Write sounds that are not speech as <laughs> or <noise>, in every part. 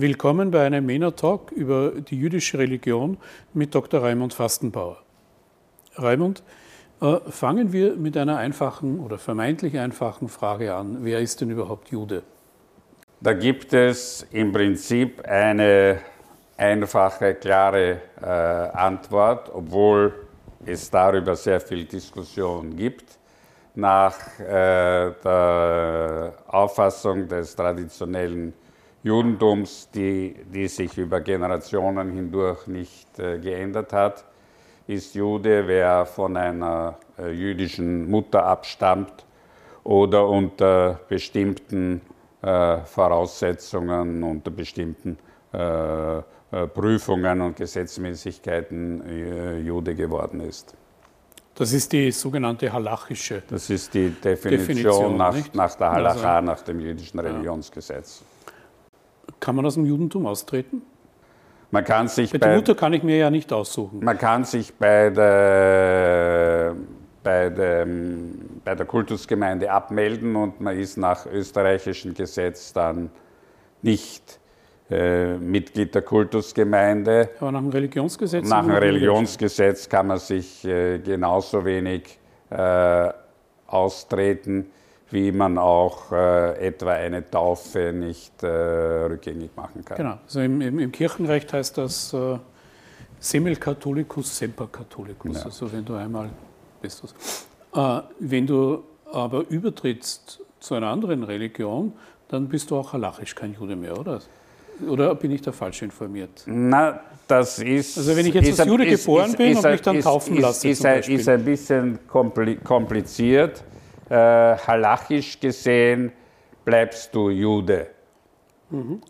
Willkommen bei einem MENA-Talk über die jüdische Religion mit Dr. Raimund Fastenbauer. Raimund, äh, fangen wir mit einer einfachen oder vermeintlich einfachen Frage an. Wer ist denn überhaupt Jude? Da gibt es im Prinzip eine einfache, klare äh, Antwort, obwohl es darüber sehr viel Diskussion gibt. Nach äh, der Auffassung des traditionellen Judentums, die, die sich über Generationen hindurch nicht äh, geändert hat, ist Jude, wer von einer äh, jüdischen Mutter abstammt oder unter bestimmten äh, Voraussetzungen, unter bestimmten äh, äh, Prüfungen und Gesetzmäßigkeiten äh, Jude geworden ist. Das ist die sogenannte halachische. Das ist die Definition, Definition nach, nach, der Halacha, also, nach dem jüdischen Religionsgesetz. Ja. Kann man aus dem Judentum austreten? Man kann sich bei, bei der Mutter kann ich mir ja nicht aussuchen. Man kann sich bei der, bei, der, bei der Kultusgemeinde abmelden und man ist nach österreichischem Gesetz dann nicht äh, Mitglied der Kultusgemeinde. Aber nach dem Religionsgesetz? Nach dem Religionsgesetz kann man sich äh, genauso wenig äh, austreten wie man auch äh, etwa eine Taufe nicht äh, rückgängig machen kann. Genau, also im, im, im Kirchenrecht heißt das äh, Semel Catholicus, Semper Catholicus, ja. also wenn du einmal bist. Äh, wenn du aber übertrittst zu einer anderen Religion, dann bist du auch halachisch kein Jude mehr, oder? Oder bin ich da falsch informiert? Na, das ist. Also, wenn ich jetzt als Jude ist, geboren ist, bin und mich dann taufen lasse. Ist, ist ein bisschen kompliziert äh, halachisch gesehen bleibst du Jude. Mhm.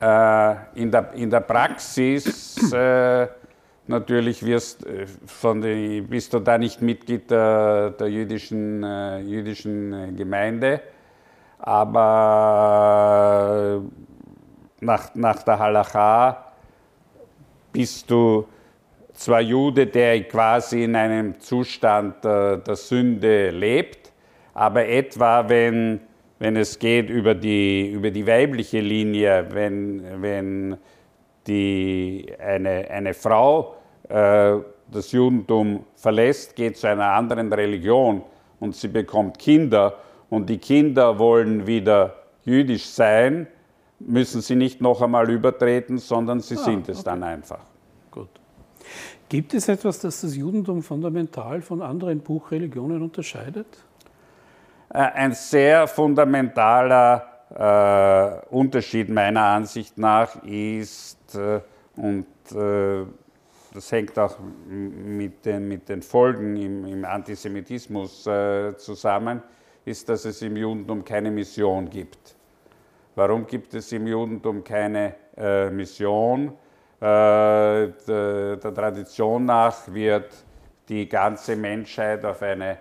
Äh, in, der, in der Praxis äh, natürlich wirst, äh, von die, bist du da nicht Mitglied der, der jüdischen, äh, jüdischen äh, Gemeinde, aber nach, nach der Halacha bist du zwar Jude, der quasi in einem Zustand der Sünde lebt, aber etwa wenn, wenn es geht über die, über die weibliche Linie, wenn, wenn die, eine, eine Frau äh, das Judentum verlässt, geht zu einer anderen Religion und sie bekommt Kinder und die Kinder wollen wieder jüdisch sein, müssen sie nicht noch einmal übertreten, sondern sie ah, sind es okay. dann einfach. Gut. Gibt es etwas, das das Judentum fundamental von anderen Buchreligionen unterscheidet? Äh, ein sehr fundamentaler äh, Unterschied meiner Ansicht nach ist, äh, und äh, das hängt auch mit den, mit den Folgen im, im Antisemitismus äh, zusammen, ist, dass es im Judentum keine Mission gibt. Warum gibt es im Judentum keine äh, Mission? Der, der Tradition nach wird die ganze Menschheit auf eine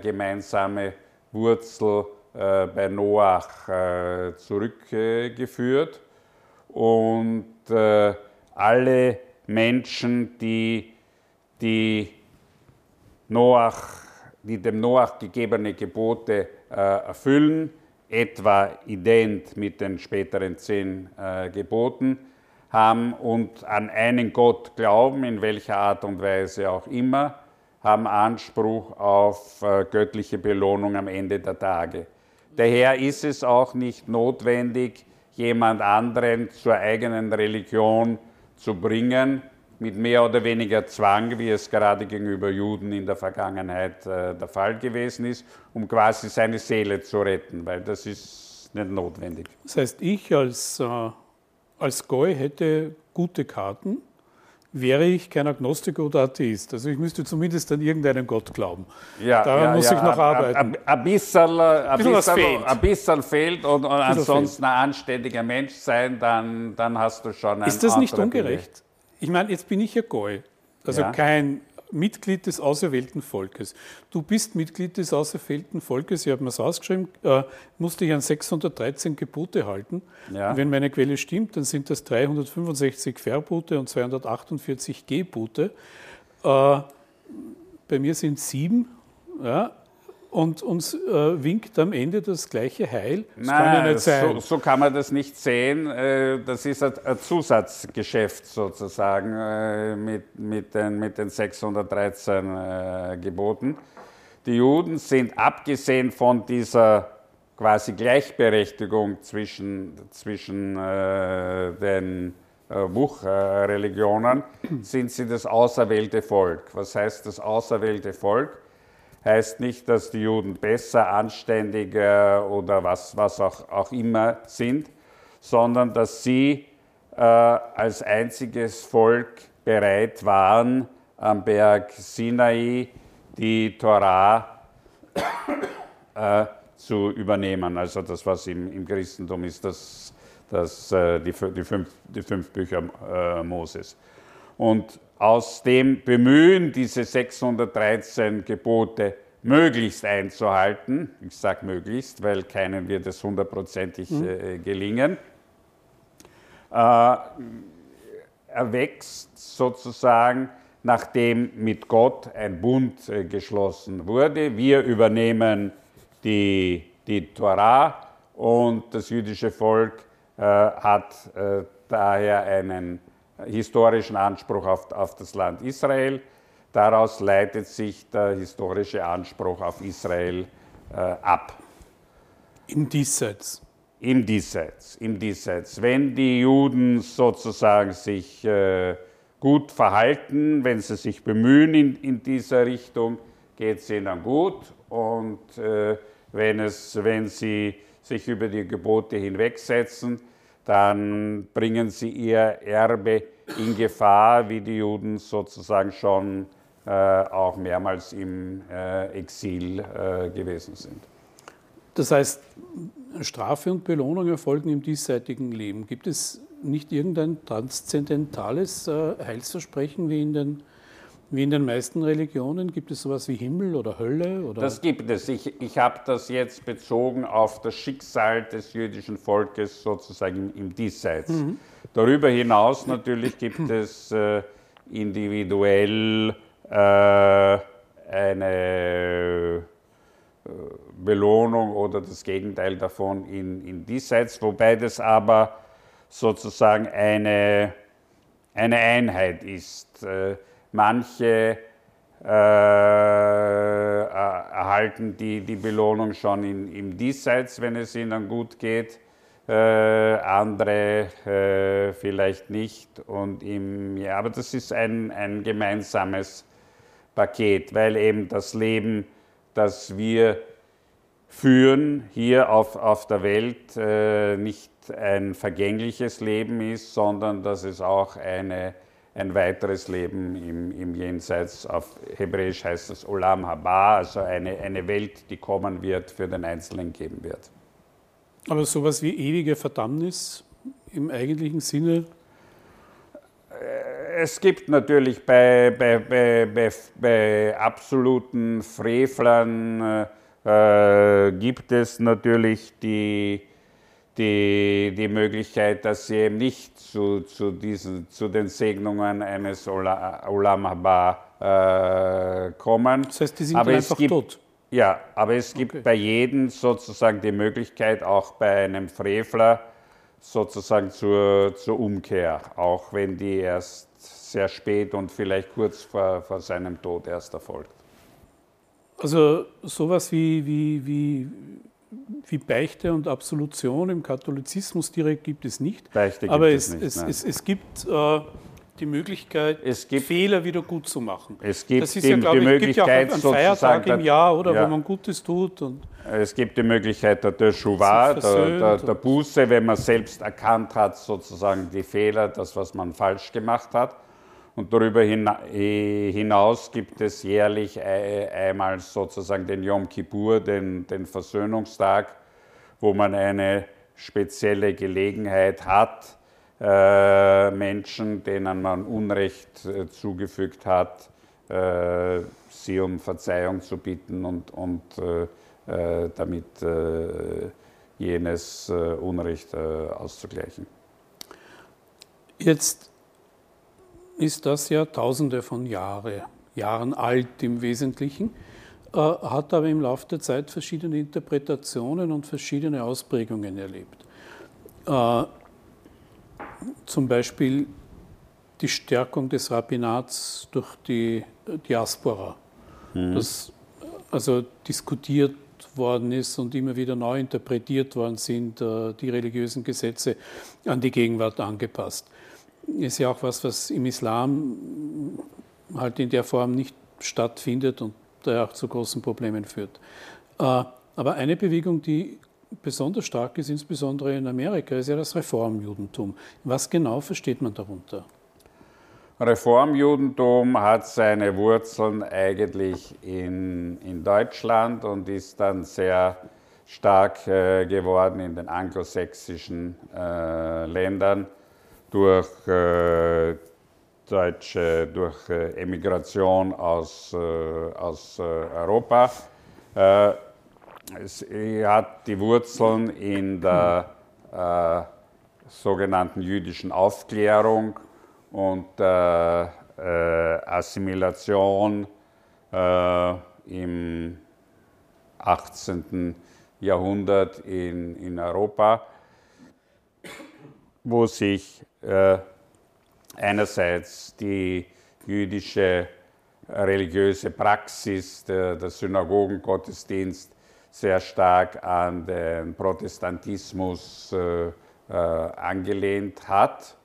gemeinsame Wurzel äh, bei Noach äh, zurückgeführt. Und äh, alle Menschen, die, die, Noach, die dem Noach gegebene Gebote äh, erfüllen, etwa ident mit den späteren zehn äh, Geboten, haben und an einen Gott glauben, in welcher Art und Weise auch immer, haben Anspruch auf äh, göttliche Belohnung am Ende der Tage. Daher ist es auch nicht notwendig, jemand anderen zur eigenen Religion zu bringen, mit mehr oder weniger Zwang, wie es gerade gegenüber Juden in der Vergangenheit äh, der Fall gewesen ist, um quasi seine Seele zu retten, weil das ist nicht notwendig. Das heißt, ich als, äh, als Goy hätte gute Karten, wäre ich kein Agnostiker oder Atheist. Also ich müsste zumindest an irgendeinen Gott glauben. Ja, Daran ja, muss ja, ich noch arbeiten. Ein bisschen, ein bisschen, fehlt. Und, und ansonsten fehlt. ein anständiger Mensch sein, dann, dann hast du schon ein Ist das nicht ungerecht? Ich meine, jetzt bin ich ja Goy, also kein Mitglied des auserwählten Volkes. Du bist Mitglied des auserwählten Volkes, ich habe mir es ausgeschrieben, äh, musste ich an 613 Gebote halten. Ja. wenn meine Quelle stimmt, dann sind das 365 Verbote und 248 Gebote. Äh, bei mir sind sieben. Ja, und uns äh, winkt am Ende das gleiche Heil. Das Nein, kann ja nicht sein. So, so, kann man das nicht sehen. Äh, das ist ein, Zusatzgeschäft sozusagen äh, mit, mit, den, mit den 613 äh, Geboten. Die Juden sind abgesehen von dieser quasi Gleichberechtigung zwischen, zwischen äh, den Wuchreligionen, sind sie das auserwählte Volk. Was heißt das auserwählte Volk? Heißt nicht, dass die Juden besser, anständiger oder was, was auch, auch immer sind, sondern dass sie äh, als einziges Volk bereit waren, am Berg Sinai die Torah äh, zu übernehmen. Also das, was im, im Christentum ist, das, das, äh, die, die, fünf, die fünf Bücher äh, Moses. Und aus dem Bemühen, diese 613 Gebote möglichst einzuhalten, ich sage möglichst, weil keinem wird es hundertprozentig mhm. äh, gelingen, äh, erwächst sozusagen, nachdem mit Gott ein Bund äh, geschlossen wurde. Wir übernehmen die, die Torah und das jüdische Volk äh, hat äh, daher einen historischen Anspruch auf, auf das Land Israel. Daraus leitet sich der historische Anspruch auf Israel äh, ab. Im Diesseits. Im Diesseits, im Diesseits. Wenn die Juden sozusagen sich äh, gut verhalten, wenn sie sich bemühen in, in dieser Richtung, geht es ihnen gut. Und äh, wenn, es, wenn sie sich über die Gebote hinwegsetzen, dann bringen sie ihr Erbe in Gefahr, wie die Juden sozusagen schon äh, auch mehrmals im äh, Exil äh, gewesen sind. Das heißt, Strafe und Belohnung erfolgen im diesseitigen Leben. Gibt es nicht irgendein transzendentales Heilsversprechen wie in den wie in den meisten Religionen? Gibt es sowas wie Himmel oder Hölle? Oder? Das gibt es. Ich, ich habe das jetzt bezogen auf das Schicksal des jüdischen Volkes sozusagen im, Diesseits. Mhm. Darüber hinaus natürlich gibt <clears throat> es äh, individuell äh, eine äh, Belohnung oder das Gegenteil davon in, in Diesseits, wobei das aber sozusagen eine, eine Einheit ist. Äh, Manche äh, erhalten die, die Belohnung schon in, im Diesseits, wenn es ihnen gut geht, äh, andere äh, vielleicht nicht. Und im, ja, aber das ist ein, ein gemeinsames Paket, weil eben das Leben, das wir führen hier auf, auf der Welt, äh, nicht ein vergängliches Leben ist, sondern dass es auch eine ein weiteres Leben im, im Jenseits. Auf Hebräisch heißt das Olam Haba, also eine, eine Welt, die kommen wird, für den Einzelnen geben wird. Aber sowas wie ewige Verdammnis im eigentlichen Sinne? Äh, es gibt natürlich bei, bei, bei, bei, absoluten Frevlern, äh, äh gibt es natürlich die, die, die Möglichkeit, dass sie eben nicht zu, zu, diesen, zu den Segnungen eines Olam Haba äh, kommen. Das heißt, die sind aber einfach gibt, tot? Ja, aber es gibt okay. bei jedem sozusagen die Möglichkeit, auch bei einem Frevler, sozusagen zur, zur Umkehr, auch wenn die erst sehr spät und vielleicht kurz vor, vor seinem Tod erst erfolgt. Also sowas wie, wie, wie wie Beichte und Absolution im Katholizismus direkt gibt es nicht. Beichte aber es, es, nicht, es, es, gibt äh, die Möglichkeit, gibt, Fehler wieder gut zu machen. Es gibt das ist die, ja, glaube die ich, Möglichkeit, gibt ja auch einen Feiertag im Jahr, oder, ja. wo man Gutes tut. Es gibt die Möglichkeit der Teshuvah, der, der, der Buße, wenn man selbst erkannt hat, sozusagen die Fehler, das, was man falsch gemacht hat. Und darüber hinaus gibt es jährlich einmal sozusagen den Yom Kippur, den, den Versöhnungstag, wo man eine spezielle Gelegenheit hat, äh, Menschen, denen man Unrecht äh, zugefügt hat, äh, sie um Verzeihung zu bitten und, und äh, äh, damit äh, jenes Unrecht auszugleichen. Jetzt ist das ja tausende von Jahre, Jahren alt im Wesentlichen. äh, hat aber im Laufe der Zeit verschiedene Interpretationen und verschiedene Ausprägungen erlebt. Äh, zum Beispiel die Stärkung des Rabbinats durch die Diaspora, mhm. das also diskutiert worden ist und immer wieder neu interpretiert worden sind, äh, die religiösen Gesetze an die Gegenwart angepasst. Ist ja auch was, was im Islam halt in der Form nicht stattfindet und daher auch zu großen Problemen führt. Äh, aber eine Bewegung, die besonders stark ist, insbesondere in Amerika, ist ja das Reformjudentum. Was genau versteht man darunter? Reformjudentum hat seine Wurzeln eigentlich in, in Deutschland und ist dann sehr stark äh, geworden in den anglosächsischen äh, Ländern durch äh, deutsche, durch äh, Emigration aus, äh, aus äh, Europa. es hat die Wurzeln in der sogenannten jüdischen Aufklärung und Assimilation im 18. Jahrhundert in, in Europa, wo sich äh, einerseits die jüdische religiöse Praxis, der, der Synagogengottesdienst, sehr stark an den Protestantismus äh, äh, angelehnt hat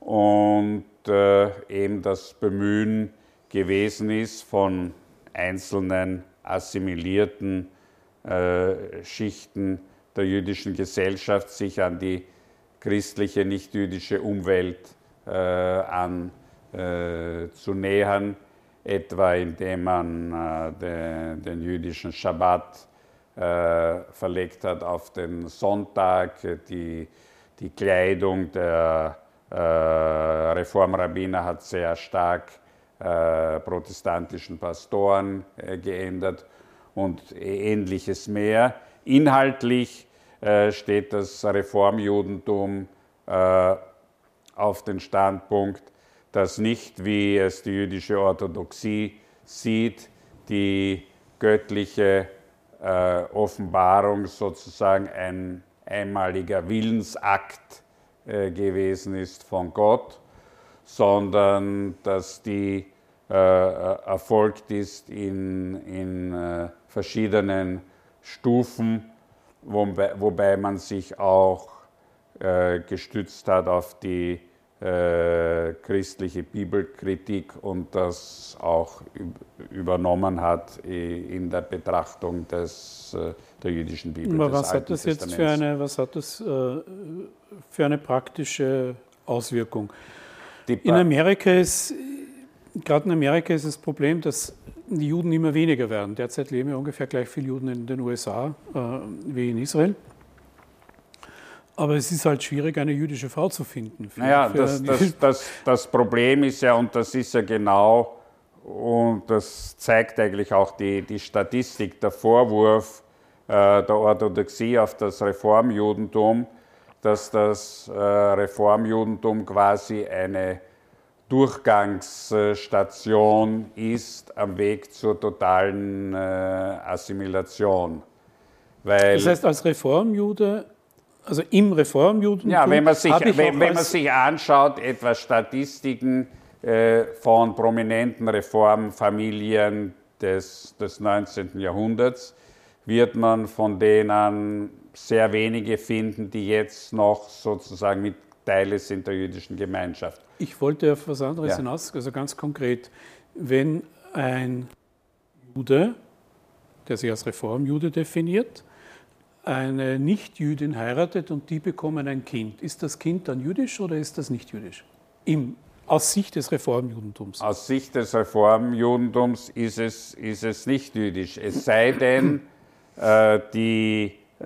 und äh, eben das Bemühen gewesen ist von einzelnen assimilierten äh, Schichten der jüdischen Gesellschaft, sich an die christliche, nicht-jüdische Umwelt äh, anzunähern, äh, etwa indem man äh, den, den, jüdischen Schabbat verlegt hat auf den Sonntag, die, die Kleidung der Reformrabbiner hat sehr stark protestantischen Pastoren geändert und ähnliches mehr. Inhaltlich steht das Reformjudentum auf den Standpunkt, dass nicht, wie es die jüdische Orthodoxie sieht, die göttliche Offenbarung sozusagen ein einmaliger Willensakt äh, gewesen ist von Gott, sondern dass die äh, äh, erfolgt ist in, in äh, verschiedenen Stufen, wobei, wobei, man sich auch äh, gestützt hat auf die äh, christliche Bibelkritik und das auch übernommen hat in der Betrachtung des, der jüdischen Bibel. Aber was hat das jetzt für eine, was hat das für eine praktische Auswirkung. in Amerika ist, gerade in Amerika ist das Problem, dass die Juden immer weniger werden. Derzeit leben ja ungefähr gleich viele Juden in den USA äh, wie in Israel. Aber es ist halt schwierig, eine jüdische Frau zu finden. Für, naja, für das, das, <laughs> das, das, Problem ist ja, und das ist ja genau, und das zeigt eigentlich auch die, die Statistik, der Vorwurf äh, der Orthodoxie auf das Reformjudentum, dass das äh, Reformjudentum quasi eine Durchgangsstation ist am Weg zur totalen äh, Assimilation. Weil das heißt, als Reformjude, also im Reformjudentum. Ja, wenn man sich, wenn, wenn man sich anschaut, etwa Statistiken äh, von prominenten Reformfamilien des, des 19. Jahrhunderts, wird man von denen sehr wenige finden, die jetzt noch sozusagen mit Teile sind der jüdischen Gemeinschaft. Ich wollte auf was anderes ja. hinaus, also ganz konkret, wenn ein Jude, der sich als Reformjude definiert, eine Nichtjüdin heiratet und die bekommen ein Kind. Ist das Kind dann jüdisch oder ist das nicht jüdisch? Im, aus Sicht des Reformjudentums. Aus Sicht des Reformjudentums ist es, ist es nicht jüdisch. Es sei denn, äh, die äh,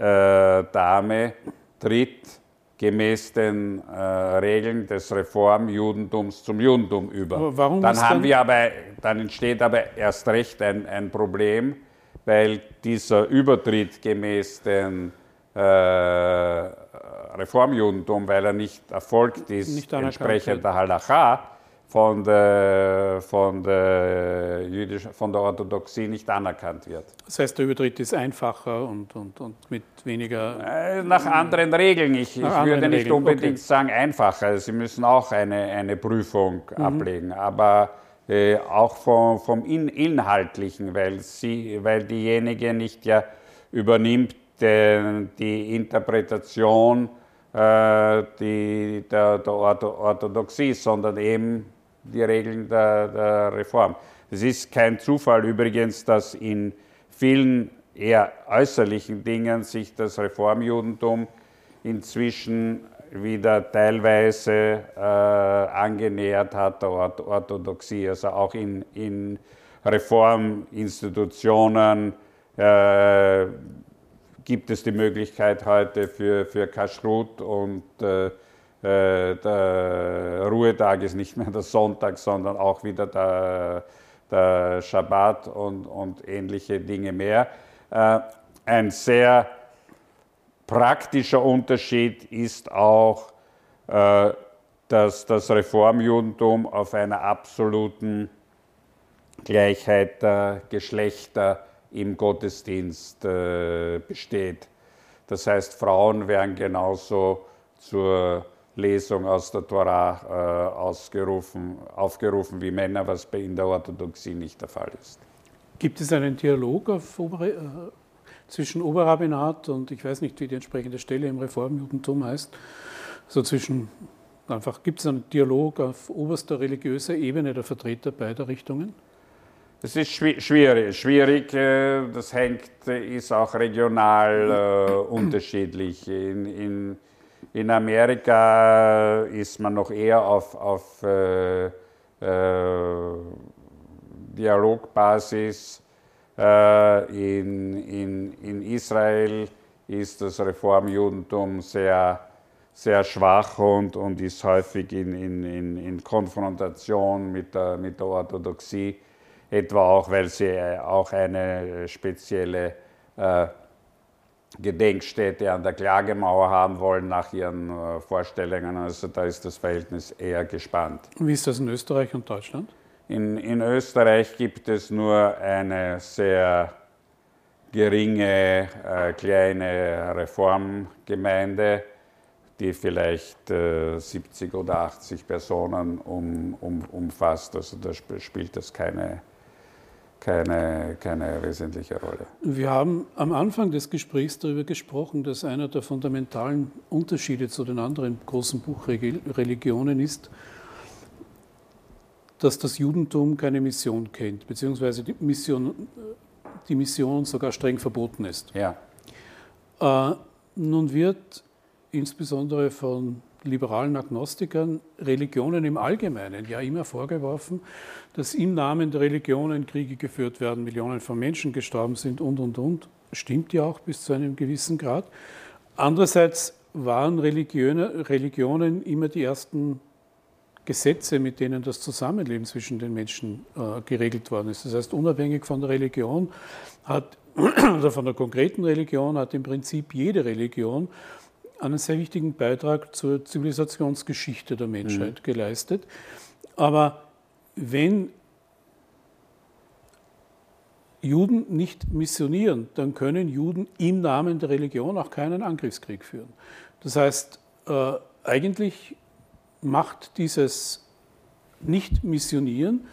Dame tritt gemäß den äh, Regeln des Reformjudentums zum Judentum über. Dann, haben wir aber, dann entsteht aber erst recht ein, ein Problem, weil dieser Übertritt gemäß den äh, Reformjudentum, weil er nicht erfolgt ist, nicht entsprechend der Halacha, von der, von der, jüdisch, von der Orthodoxie nicht anerkannt wird. Das heißt, der Übertritt ist einfacher und, und, und mit weniger. Äh, nach anderen Regeln. Ich, ich würde nicht Regeln. unbedingt okay. sagen einfacher. Sie müssen auch eine, eine Prüfung mhm. ablegen. Aber äh, auch vom, vom In Inhaltlichen, weil, sie, weil diejenige nicht ja übernimmt den, die Interpretation äh, die, der, der Orthodoxie, sondern eben die Regeln der, der Reform. Es ist kein Zufall übrigens, dass in vielen eher äußerlichen Dingen sich das Reformjudentum inzwischen wieder teilweise äh, angenähert hat der Orthodoxie, also auch in, in Reforminstitutionen äh, gibt es die Möglichkeit heute für, für Kashrut und äh, der Ruhetag ist nicht mehr der Sonntag, sondern auch wieder der, der Schabbat und, und ähnliche Dinge mehr. Äh, ein sehr praktischer Unterschied ist auch, äh, dass das Reformjudentum auf einer absoluten Gleichheit der Geschlechter im Gottesdienst besteht. Das heißt, Frauen werden genauso zur Lesung aus der Tora äh, ausgerufen, aufgerufen wie Männer, was bei in der Orthodoxie nicht der Fall ist. Gibt es einen Dialog Obere, äh, zwischen Oberrabbinat und ich weiß nicht, wie die entsprechende Stelle im Reformjudentum heißt, so zwischen einfach gibt es einen Dialog auf oberster religiöser Ebene der Vertreter beider Richtungen? Das ist schwierig. Schwierig, äh, das hängt, ist auch regional äh, <clears throat> unterschiedlich. In, in in Amerika ist man noch eher auf, auf äh, äh, Dialogbasis. Äh, in, in, in Israel ist das Reformjudentum sehr, sehr schwach und, und ist häufig in, in, in, Konfrontation mit der, mit der Orthodoxie, etwa auch, weil sie auch eine spezielle äh, Gedenkstätte an der Klagemauer haben wollen nach ihren äh, Vorstellungen. Also da ist das Verhältnis eher gespannt. Wie ist das in Österreich und Deutschland? In, in Österreich gibt es nur eine sehr geringe, äh, kleine Reformgemeinde, die vielleicht äh, 70 oder 80 Personen um, um, umfasst. Also da spielt das keine keine, keine wesentliche Rolle. Wir haben am Anfang des Gesprächs darüber gesprochen, dass einer der fundamentalen Unterschiede zu den anderen großen Buchreligionen ist, dass das Judentum keine Mission kennt, beziehungsweise die Mission, die Mission sogar streng verboten ist. Ja. Äh, nun wird insbesondere von liberalen Agnostikern Religionen im Allgemeinen ja immer vorgeworfen, dass im Namen der Religionen Kriege geführt werden, Millionen von Menschen gestorben sind und, und, und. Stimmt ja auch bis zu einem gewissen Grad. Andererseits waren Religionen, Religionen immer die ersten Gesetze, mit denen das Zusammenleben zwischen den Menschen äh, geregelt worden ist. Das heißt, unabhängig von der Religion hat, <clears throat> oder von der konkreten Religion, hat im Prinzip jede Religion einen sehr wichtigen Beitrag zur Zivilisationsgeschichte der Menschheit mhm. geleistet. Aber wenn Juden nicht missionieren, dann können Juden im Namen der Religion auch keinen Angriffskrieg führen. Das heißt, äh, eigentlich macht dieses Nicht-Missionieren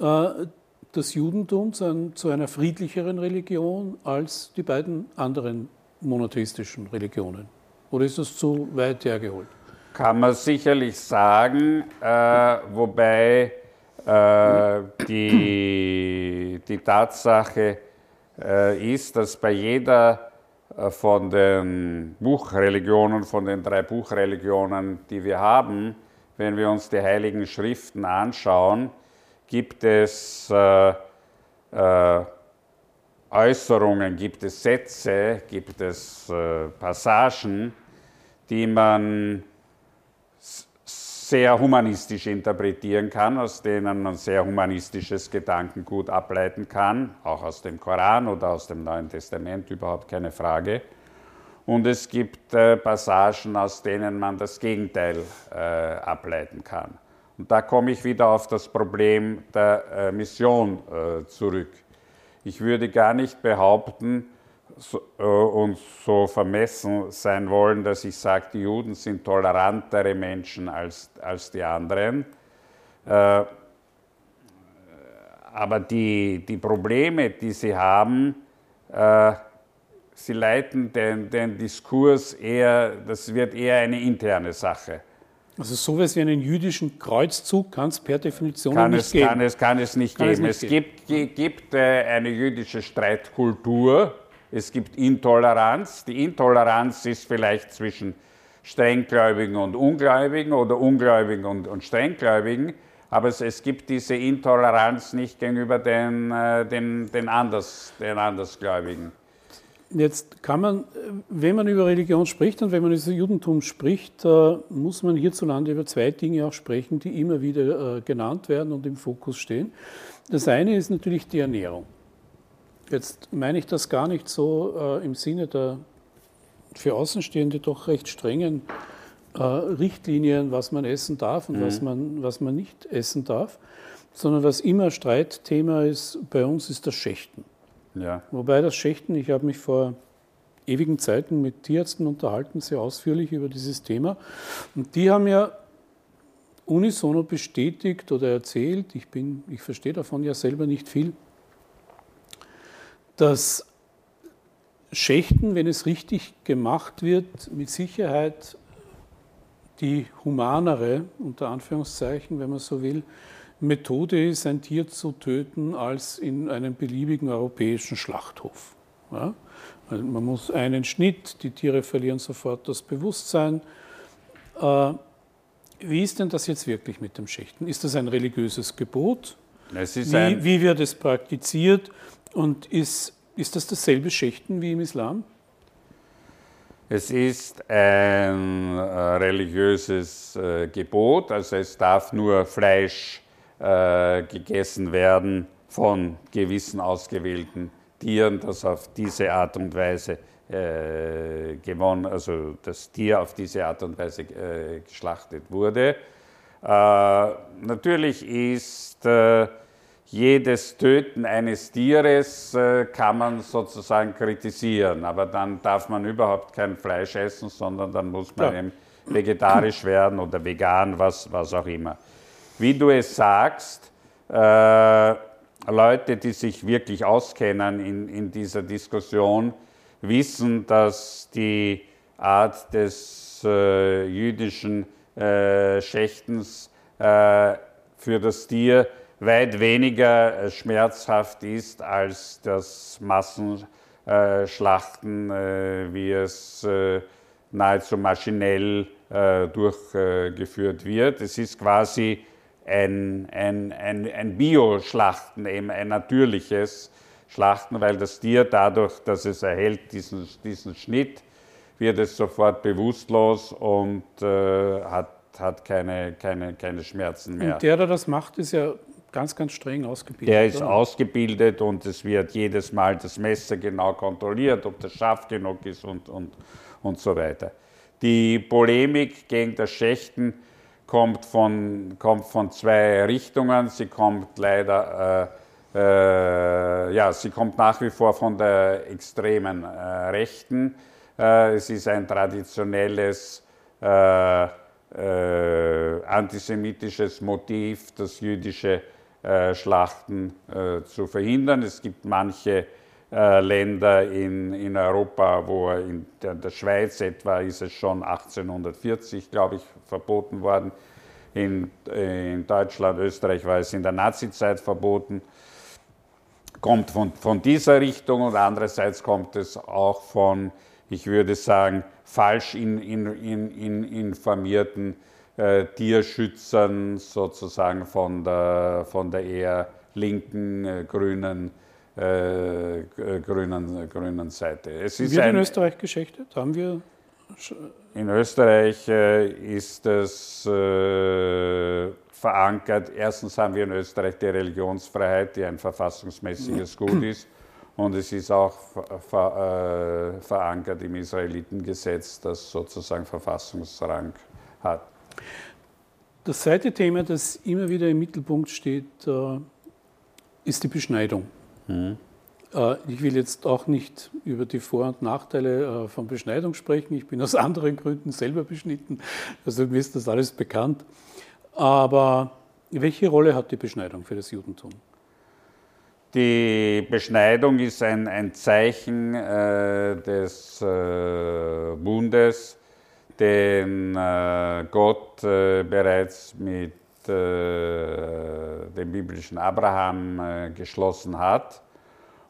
äh, das Judentum zu, ein, zu einer friedlicheren Religion als die beiden anderen monotheistischen Religionen. Oder ist das zu weit hergeholt? Kann man sicherlich sagen, äh, wobei äh, die, die Tatsache äh, ist, dass bei jeder äh, von den Buchreligionen, von den drei Buchreligionen, die wir haben, wenn wir uns die heiligen Schriften anschauen, gibt es äh, äh, Äußerungen, gibt es Sätze, gibt es äh, Passagen, die man sehr humanistisch interpretieren kann, aus denen man sehr humanistisches Gedankengut ableiten kann, auch aus dem Koran oder aus dem Neuen Testament, überhaupt keine Frage. Und es gibt äh, Passagen, aus denen man das Gegenteil äh, ableiten kann. Und da komme ich wieder auf das Problem der äh, Mission äh, zurück. Ich würde gar nicht behaupten so, äh, und so vermessen sein wollen, dass ich sage, die Juden sind tolerantere Menschen als, als die anderen. Äh, aber die, die Probleme, die sie haben, äh, sie leiten den, den Diskurs eher, das wird eher eine interne Sache. Also sowas wie einen jüdischen Kreuzzug kann es per Definition kann nicht es, geben. Kann es, kann es nicht kann geben. Es, nicht es gibt, gibt äh, eine jüdische Streitkultur, es gibt Intoleranz. Die Intoleranz ist vielleicht zwischen Strenggläubigen und Ungläubigen oder Ungläubigen und, und Strenggläubigen, aber es, es, gibt diese Intoleranz nicht gegenüber den, äh, den, den, Anders, den Andersgläubigen. Jetzt kann man, wenn man über Religion spricht und wenn man über Judentum spricht, äh, muss man hierzulande über zwei Dinge auch sprechen, die immer wieder äh, genannt werden und im Fokus stehen. Das eine ist natürlich die Ernährung. Jetzt meine ich das gar nicht so äh, im Sinne der für Außenstehende doch recht strengen Richtlinien, was man essen darf und mhm. was, man, was man nicht essen darf, sondern was immer Streitthema ist bei uns, ist das Schächten. Ja. Wobei das Schächten, ich habe mich vor ewigen Zeiten mit Tierärzten unterhalten, sehr ausführlich über dieses Thema. Und die haben ja unisono bestätigt oder erzählt, ich, bin, ich verstehe davon ja selber nicht viel, dass Schächten, wenn es richtig gemacht wird, mit Sicherheit die humanere, unter Anführungszeichen, wenn man so will, Methode ist, ein Tier zu töten, als in einem beliebigen europäischen Schlachthof. Ja? Also man muss einen Schnitt, die Tiere verlieren sofort das Bewusstsein. Äh, wie ist denn das jetzt wirklich mit dem Schächten? Ist das ein religiöses Gebot? wie, ein wie, wird es praktiziert? Und ist, ist das dasselbe Schächten wie im Islam? Es ist ein äh, religiöses äh, Gebot, also es darf nur Fleisch äh, gegessen werden von gewissen ausgewählten Tieren, das auf diese Art und Weise äh, gewonnen, also das Tier auf diese Art und Weise äh, geschlachtet wurde. Äh, natürlich ist äh, jedes Töten eines Tieres äh, kann man sozusagen kritisieren, aber dann darf man überhaupt kein Fleisch essen, sondern dann muss man ja. eben vegetarisch werden oder vegan, was, was auch immer wie du es sagst, äh, Leute, die sich wirklich auskennen in, in dieser Diskussion, wissen, dass die Art des äh, jüdischen äh, Schächtens äh, für das Tier weit weniger äh, schmerzhaft ist als das Massenschlachten, äh, wie es nahezu maschinell durchgeführt wird. Es ist quasi ein, ein, ein, ein Bio-Schlachten, eben ein natürliches Schlachten, weil das Tier dadurch, dass es erhält diesen, diesen Schnitt, wird es sofort bewusstlos und äh, hat, hat keine, keine, keine Schmerzen mehr. Und der, der das macht, ist ja ganz, ganz streng ausgebildet. Der ist oder? ausgebildet und es wird jedes Mal das Messer genau kontrolliert, ob das scharf genug ist und, und, und so weiter. Die Polemik gegen das Schächten kommt von, kommt von zwei Richtungen. Sie kommt leider, äh, äh, ja, sie kommt nach wie vor von der extremen äh, Rechten. Äh, es ist ein traditionelles äh, äh, antisemitisches Motiv, das jüdische Schlachten zu verhindern. Es gibt manche Länder in, in Europa, wo in der, Schweiz etwa ist es schon 1840, glaube ich, verboten worden. In, in Deutschland, Österreich war es in der Nazizeit verboten. Kommt von, von dieser Richtung und andererseits kommt es auch von, ich würde sagen, falsch in, in, informierten äh, Tierschützern, sozusagen von der, von der eher linken, äh, grünen äh, grünen, grünen Seite. Es ist Wird ein, in Österreich geschächtet? Haben wir in Österreich äh, ist es äh, verankert. Erstens haben wir in Österreich die Religionsfreiheit, die ein verfassungsmäßiges Gut ist. Und es ist auch ver, äh, verankert im Israelitengesetz, das sozusagen Verfassungsrang hat. Das zweite Thema, das immer wieder im Mittelpunkt steht, äh, ist die Beschneidung. Mhm. Ich will jetzt auch nicht über die Vor- und Nachteile von Beschneidung sprechen. Ich bin aus <laughs> anderen Gründen selber beschnitten, also mir ist das alles bekannt. Aber welche Rolle hat die Beschneidung für das Judentum? Die Beschneidung ist ein, ein Zeichen äh, des äh, Bundes, den äh, Gott äh, bereits mit äh, dem biblischen Abraham äh, geschlossen hat.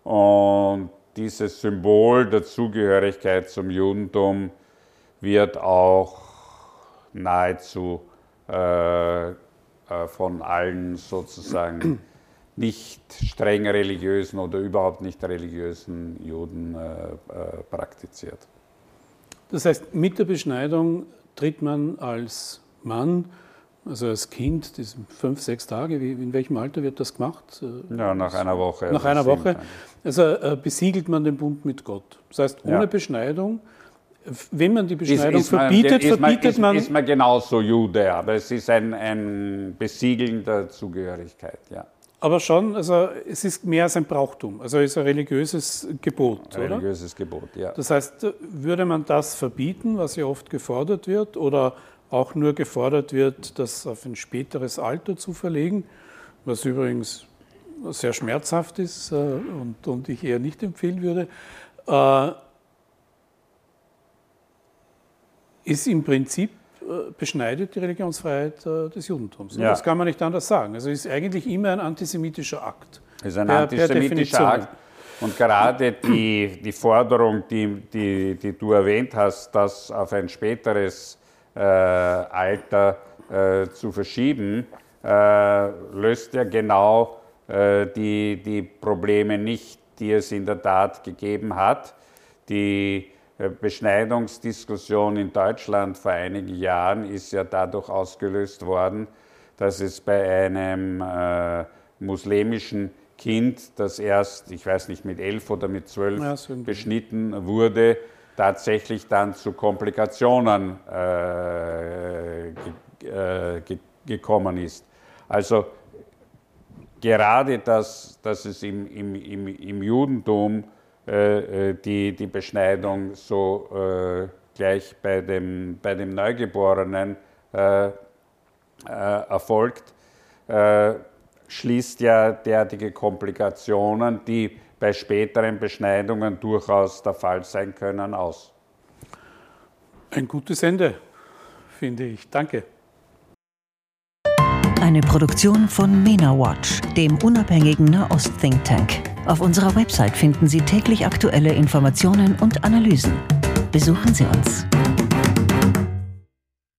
Und dieses Symbol der Zugehörigkeit zum Judentum wird auch nahezu von allen sozusagen <clears throat> nicht streng religiösen oder überhaupt nicht religiösen Juden äh, äh, praktiziert. Das heißt, mit der Beschneidung tritt man als Mann, also als Kind, diese fünf, sechs Tage, wie, in welchem Alter wird das gemacht? Ja, nach einer Woche. Nach einer Woche. Also äh, besiegelt man den Bund mit Gott. Das heißt, ohne ja. Beschneidung wenn man die Beschneidung ist, ist verbietet, man, verbietet man, ist, Ist man genauso Jude, aber es ist ein, ein Besiegeln der Zugehörigkeit, ja. Aber schon, also es ist mehr als ein Brauchtum, also es ist ein religiöses Gebot. Ein religiöses Gebot, ja. Das heißt, würde man das verbieten, was ja oft gefordert wird, oder auch nur gefordert wird, das auf ein späteres Alter zu verlegen, was übrigens sehr schmerzhaft ist äh, und, und ich eher nicht empfehlen würde, äh, ist im Prinzip äh, beschneidet die Religionsfreiheit des Judentums. Ja. Das kann man nicht anders sagen. Also es ist eigentlich immer ein antisemitischer Akt. Es ist ein per, antisemitischer per Akt. Und gerade die, die Forderung, die, die, die du erwähnt hast, das auf ein späteres Alter äh, zu verschieben, äh, löst ja genau äh, die, die Probleme nicht, die es in der Tat gegeben hat. Die äh, Beschneidungsdiskussion in Deutschland vor einigen Jahren ist ja dadurch ausgelöst worden, dass es bei einem äh, muslimischen Kind, das erst, ich weiß nicht, mit elf oder mit zwölf ja, beschnitten wurde, tatsächlich dann zu Komplikationen äh, ge äh, ge gekommen ist. Also gerade das, dass es im, im, im, im Judentum äh, äh, die, die Beschneidung so äh, gleich bei dem, bei dem Neugeborenen erfolgt, schließt ja derartige Komplikationen, die bei späteren Beschneidungen durchaus der Fall sein können, aus. Ein gutes Ende, finde ich. Danke. Eine Produktion von MENA Watch, dem unabhängigen Nahost-Think Tank. Auf unserer Website finden Sie täglich aktuelle Informationen und Analysen. Besuchen Sie uns.